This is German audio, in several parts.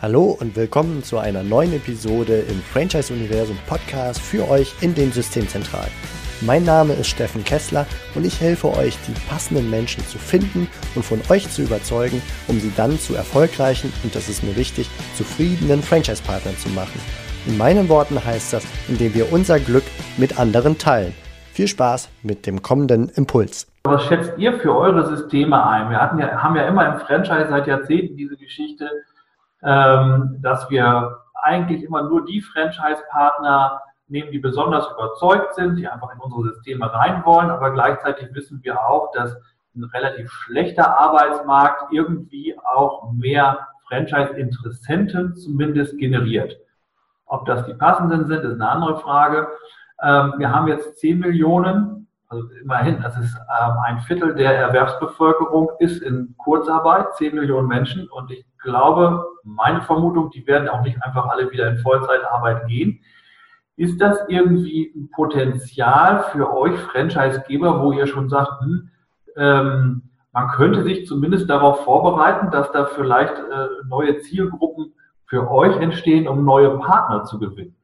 Hallo und willkommen zu einer neuen Episode im Franchise Universum Podcast für euch in den Systemzentralen. Mein Name ist Steffen Kessler und ich helfe euch, die passenden Menschen zu finden und von euch zu überzeugen, um sie dann zu erfolgreichen und das ist mir wichtig, zufriedenen Franchise-Partnern zu machen. In meinen Worten heißt das, indem wir unser Glück mit anderen teilen. Viel Spaß mit dem kommenden Impuls. Was schätzt ihr für eure Systeme ein? Wir hatten ja, haben ja immer im Franchise seit Jahrzehnten diese Geschichte, ähm, dass wir eigentlich immer nur die Franchise-Partner nehmen, die besonders überzeugt sind, die einfach in unsere Systeme rein wollen, aber gleichzeitig wissen wir auch, dass ein relativ schlechter Arbeitsmarkt irgendwie auch mehr Franchise-Interessenten zumindest generiert. Ob das die passenden sind, ist eine andere Frage. Ähm, wir haben jetzt 10 Millionen, also immerhin, das ist ähm, ein Viertel der Erwerbsbevölkerung ist in Kurzarbeit, 10 Millionen Menschen und ich glaube, meine Vermutung, die werden auch nicht einfach alle wieder in Vollzeitarbeit gehen. Ist das irgendwie ein Potenzial für euch Franchisegeber, wo ihr schon sagt, hm, ähm, man könnte sich zumindest darauf vorbereiten, dass da vielleicht äh, neue Zielgruppen für euch entstehen, um neue Partner zu gewinnen?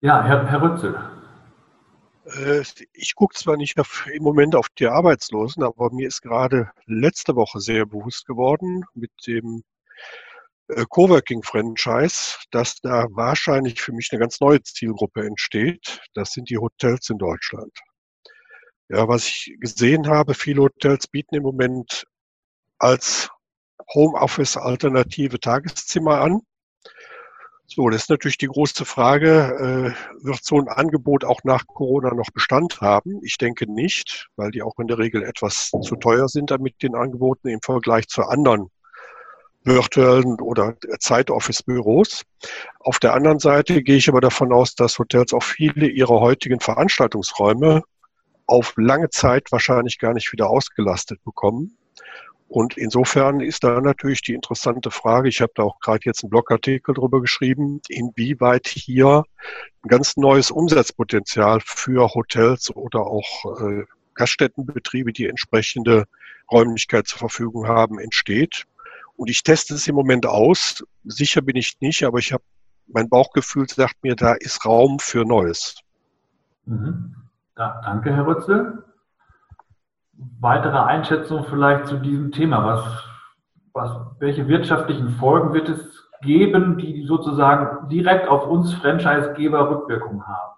Ja, Herr, Herr Rützel. Äh, ich gucke zwar nicht auf, im Moment auf die Arbeitslosen, aber mir ist gerade letzte Woche sehr bewusst geworden mit dem äh, Coworking-Franchise, dass da wahrscheinlich für mich eine ganz neue Zielgruppe entsteht. Das sind die Hotels in Deutschland. Ja, was ich gesehen habe, viele Hotels bieten im Moment als Homeoffice-alternative Tageszimmer an. So, das ist natürlich die große Frage, äh, wird so ein Angebot auch nach Corona noch Bestand haben? Ich denke nicht, weil die auch in der Regel etwas zu teuer sind damit den Angeboten im Vergleich zu anderen virtuellen oder Zeitoffice-Büros. Auf der anderen Seite gehe ich aber davon aus, dass Hotels auch viele ihrer heutigen Veranstaltungsräume auf lange Zeit wahrscheinlich gar nicht wieder ausgelastet bekommen. Und insofern ist da natürlich die interessante Frage, ich habe da auch gerade jetzt einen Blogartikel drüber geschrieben, inwieweit hier ein ganz neues Umsatzpotenzial für Hotels oder auch äh, Gaststättenbetriebe, die entsprechende Räumlichkeit zur Verfügung haben, entsteht. Und ich teste es im Moment aus. Sicher bin ich nicht, aber ich habe mein Bauchgefühl sagt mir, da ist Raum für Neues. Mhm. Ja, danke, Herr Rützel weitere Einschätzung vielleicht zu diesem Thema? Was, was, welche wirtschaftlichen Folgen wird es geben, die sozusagen direkt auf uns Franchisegeber Rückwirkung haben?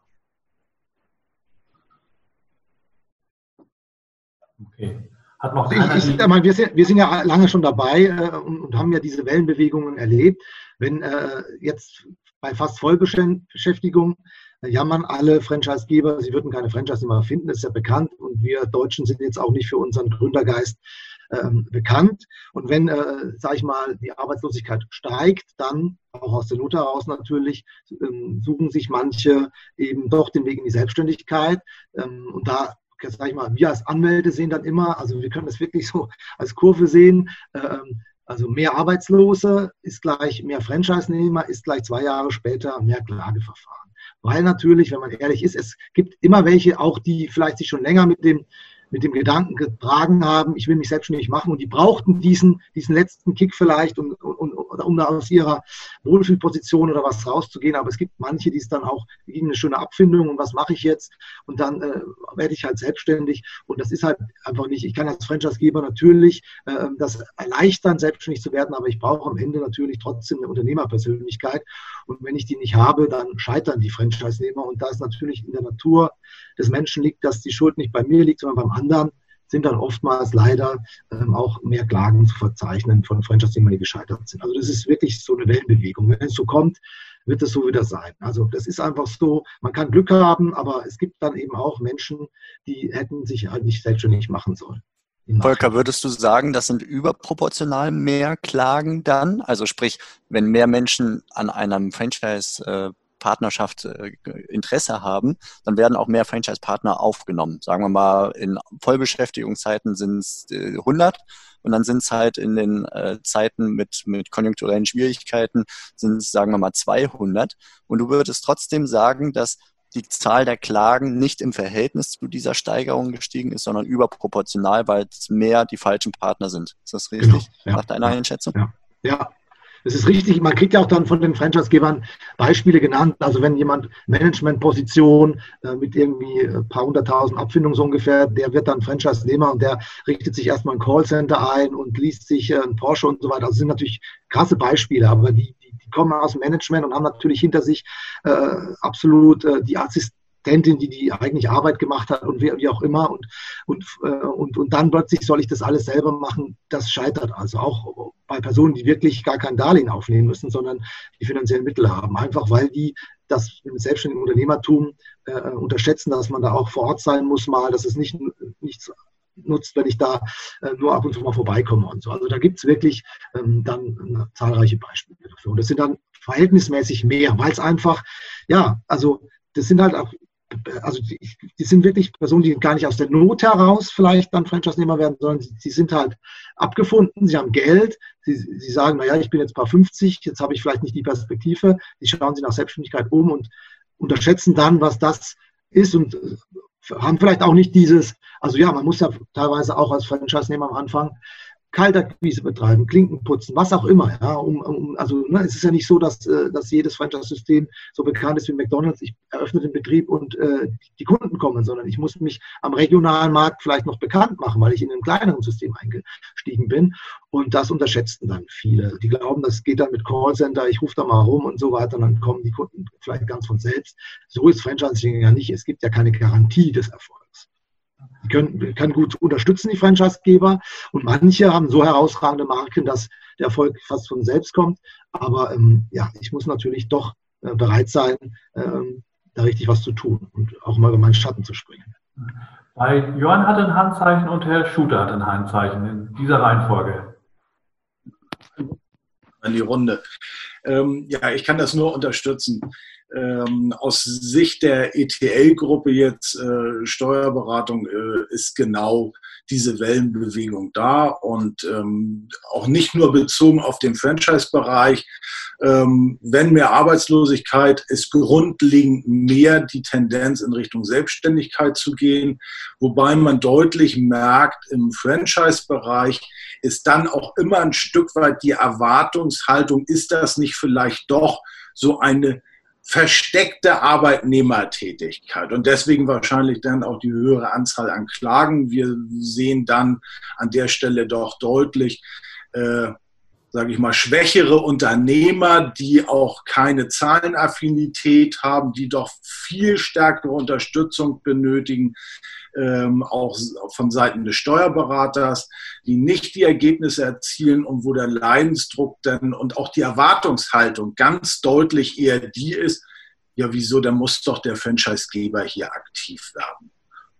Okay. Hat noch also ich, ich, meine, wir, sind, wir sind ja lange schon dabei äh, und, und, haben ja diese Wellenbewegungen erlebt. Wenn äh, jetzt bei fast Vollbeschäftigung jammern alle Franchisegeber, sie würden keine Franchise mehr finden, das ist ja bekannt. Und wir Deutschen sind jetzt auch nicht für unseren Gründergeist ähm, bekannt. Und wenn, äh, sage ich mal, die Arbeitslosigkeit steigt, dann auch aus der Not heraus natürlich, ähm, suchen sich manche eben doch den Weg in die Selbstständigkeit. Ähm, und da sage ich mal, wir als Anwälte sehen dann immer, also wir können das wirklich so als Kurve sehen, ähm, also mehr Arbeitslose ist gleich mehr Franchise-Nehmer, ist gleich zwei Jahre später mehr Klageverfahren. Weil natürlich, wenn man ehrlich ist, es gibt immer welche, auch die vielleicht sich schon länger mit dem mit dem Gedanken getragen haben, ich will mich selbstständig machen und die brauchten diesen, diesen letzten Kick vielleicht, um, um, um da aus ihrer Wohlfühlposition oder was rauszugehen. Aber es gibt manche, die es dann auch gegen eine schöne Abfindung und was mache ich jetzt? Und dann äh, werde ich halt selbstständig. Und das ist halt einfach nicht, ich kann als Franchisegeber natürlich äh, das erleichtern, selbstständig zu werden, aber ich brauche am Ende natürlich trotzdem eine Unternehmerpersönlichkeit. Und wenn ich die nicht habe, dann scheitern die Franchise-Nehmer. Und da es natürlich in der Natur des Menschen liegt, dass die Schuld nicht bei mir liegt, sondern beim anderen, sind dann oftmals leider ähm, auch mehr Klagen zu verzeichnen von Franchise-Nehmern, die gescheitert sind. Also das ist wirklich so eine Wellenbewegung. Wenn es so kommt, wird es so wieder sein. Also das ist einfach so, man kann Glück haben, aber es gibt dann eben auch Menschen, die hätten sich halt nicht selbstständig machen sollen. Volker, würdest du sagen, das sind überproportional mehr Klagen dann? Also sprich, wenn mehr Menschen an einem Franchise-Partnerschaft äh, Interesse haben, dann werden auch mehr Franchise-Partner aufgenommen. Sagen wir mal, in Vollbeschäftigungszeiten sind es 100 und dann sind es halt in den äh, Zeiten mit, mit konjunkturellen Schwierigkeiten sind es, sagen wir mal, 200. Und du würdest trotzdem sagen, dass die Zahl der Klagen nicht im Verhältnis zu dieser Steigerung gestiegen ist, sondern überproportional, weil es mehr die falschen Partner sind. Ist das richtig genau, ja, nach deiner Einschätzung? Ja, ja, das ist richtig. Man kriegt ja auch dann von den Franchisegebern Beispiele genannt. Also wenn jemand Managementposition äh, mit irgendwie ein paar hunderttausend Abfindungen so ungefähr, der wird dann Franchise-Nehmer und der richtet sich erstmal ein Callcenter ein und liest sich äh, ein Porsche und so weiter. Also sind natürlich krasse Beispiele, aber die, die, kommen aus dem Management und haben natürlich hinter sich äh, absolut äh, die Assist Assistentin, die die eigentlich Arbeit gemacht hat und wie, auch immer. Und, und, äh, und, und dann plötzlich soll ich das alles selber machen. Das scheitert also auch bei Personen, die wirklich gar kein Darlehen aufnehmen müssen, sondern die finanziellen Mittel haben. Einfach weil die das im selbstständigen Unternehmertum äh, unterschätzen, dass man da auch vor Ort sein muss mal, dass es nicht nichts nutzt, wenn ich da äh, nur ab und zu mal vorbeikomme und so. Also da gibt es wirklich ähm, dann äh, zahlreiche Beispiele dafür. Und das sind dann verhältnismäßig mehr, weil es einfach, ja, also das sind halt auch also die, die, sind wirklich Personen, die gar nicht aus der Not heraus vielleicht dann Franchise-Nehmer werden, sondern sie, sie, sind halt abgefunden, sie haben Geld, sie, sie sagen, naja, ich bin jetzt paar 50, jetzt habe ich vielleicht nicht die Perspektive, die schauen sich nach Selbstständigkeit um und unterschätzen dann, was das ist und äh, haben vielleicht auch nicht dieses, also ja, man muss ja teilweise auch als Franchise-Nehmer am Anfang Kaltakquise betreiben, Klinken putzen, was auch immer. Ja, um, um, also ne, es ist ja nicht so, dass, äh, dass jedes Franchise-System so bekannt ist wie McDonalds. Ich eröffne den Betrieb und äh, die Kunden kommen, sondern ich muss mich am regionalen Markt vielleicht noch bekannt machen, weil ich in einem kleineren System eingestiegen bin. Und das unterschätzen dann viele. Die glauben, das geht dann mit Callcenter, ich rufe da mal rum und so weiter, dann kommen die Kunden vielleicht ganz von selbst. So ist Franchising ja nicht. Es gibt ja keine Garantie des Erfolgs. Die können, können gut unterstützen, die Franchisegeber. Und manche haben so herausragende Marken, dass der Erfolg fast von selbst kommt. Aber ähm, ja, ich muss natürlich doch äh, bereit sein, ähm, da richtig was zu tun und auch mal über meinen Schatten zu springen. Bei Johann hat ein Handzeichen und Herr Schuter hat ein Handzeichen in dieser Reihenfolge. In die Runde. Ähm, ja, ich kann das nur unterstützen ähm, aus Sicht der ETL-Gruppe jetzt äh, Steuerberatung äh, ist genau diese Wellenbewegung da und ähm, auch nicht nur bezogen auf den Franchise-Bereich. Ähm, wenn mehr Arbeitslosigkeit ist grundlegend mehr die Tendenz in Richtung Selbstständigkeit zu gehen, wobei man deutlich merkt, im Franchise-Bereich ist dann auch immer ein Stück weit die Erwartungshaltung, ist das nicht vielleicht doch so eine versteckte Arbeitnehmertätigkeit und deswegen wahrscheinlich dann auch die höhere Anzahl an Klagen. Wir sehen dann an der Stelle doch deutlich, äh, sage ich mal, schwächere Unternehmer, die auch keine Zahlenaffinität haben, die doch viel stärkere Unterstützung benötigen, ähm, auch von Seiten des Steuerberaters, die nicht die Ergebnisse erzielen und wo der Leidensdruck dann und auch die Erwartungshaltung ganz deutlich eher die ist, ja, wieso, da muss doch der Franchisegeber hier aktiv werden.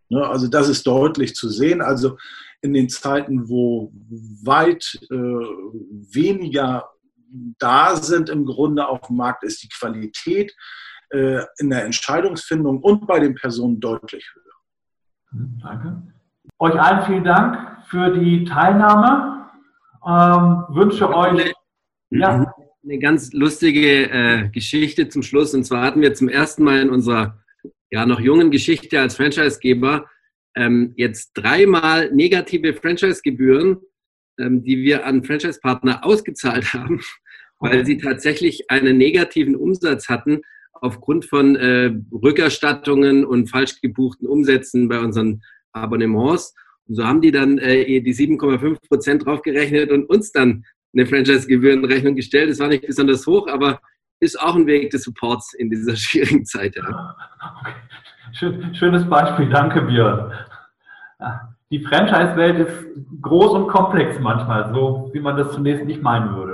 Ne, also das ist deutlich zu sehen. Also in den Zeiten, wo weit äh, weniger da sind im Grunde auf dem Markt, ist die Qualität äh, in der Entscheidungsfindung und bei den Personen deutlich höher. Danke. Euch allen vielen Dank für die Teilnahme. Ähm, wünsche euch ja. eine ganz lustige äh, Geschichte zum Schluss. Und zwar hatten wir zum ersten Mal in unserer ja, noch jungen Geschichte als Franchisegeber ähm, jetzt dreimal negative Franchise-Gebühren, ähm, die wir an Franchise-Partner ausgezahlt haben, weil sie tatsächlich einen negativen Umsatz hatten aufgrund von äh, Rückerstattungen und falsch gebuchten Umsätzen bei unseren Abonnements. Und so haben die dann äh, die 7,5 Prozent draufgerechnet und uns dann eine Franchise-Gebührenrechnung gestellt. Das war nicht besonders hoch, aber ist auch ein Weg des Supports in dieser schwierigen Zeit. Ja. Schön, schönes Beispiel, danke Björn. Die Franchise-Welt ist groß und komplex manchmal, so wie man das zunächst nicht meinen würde.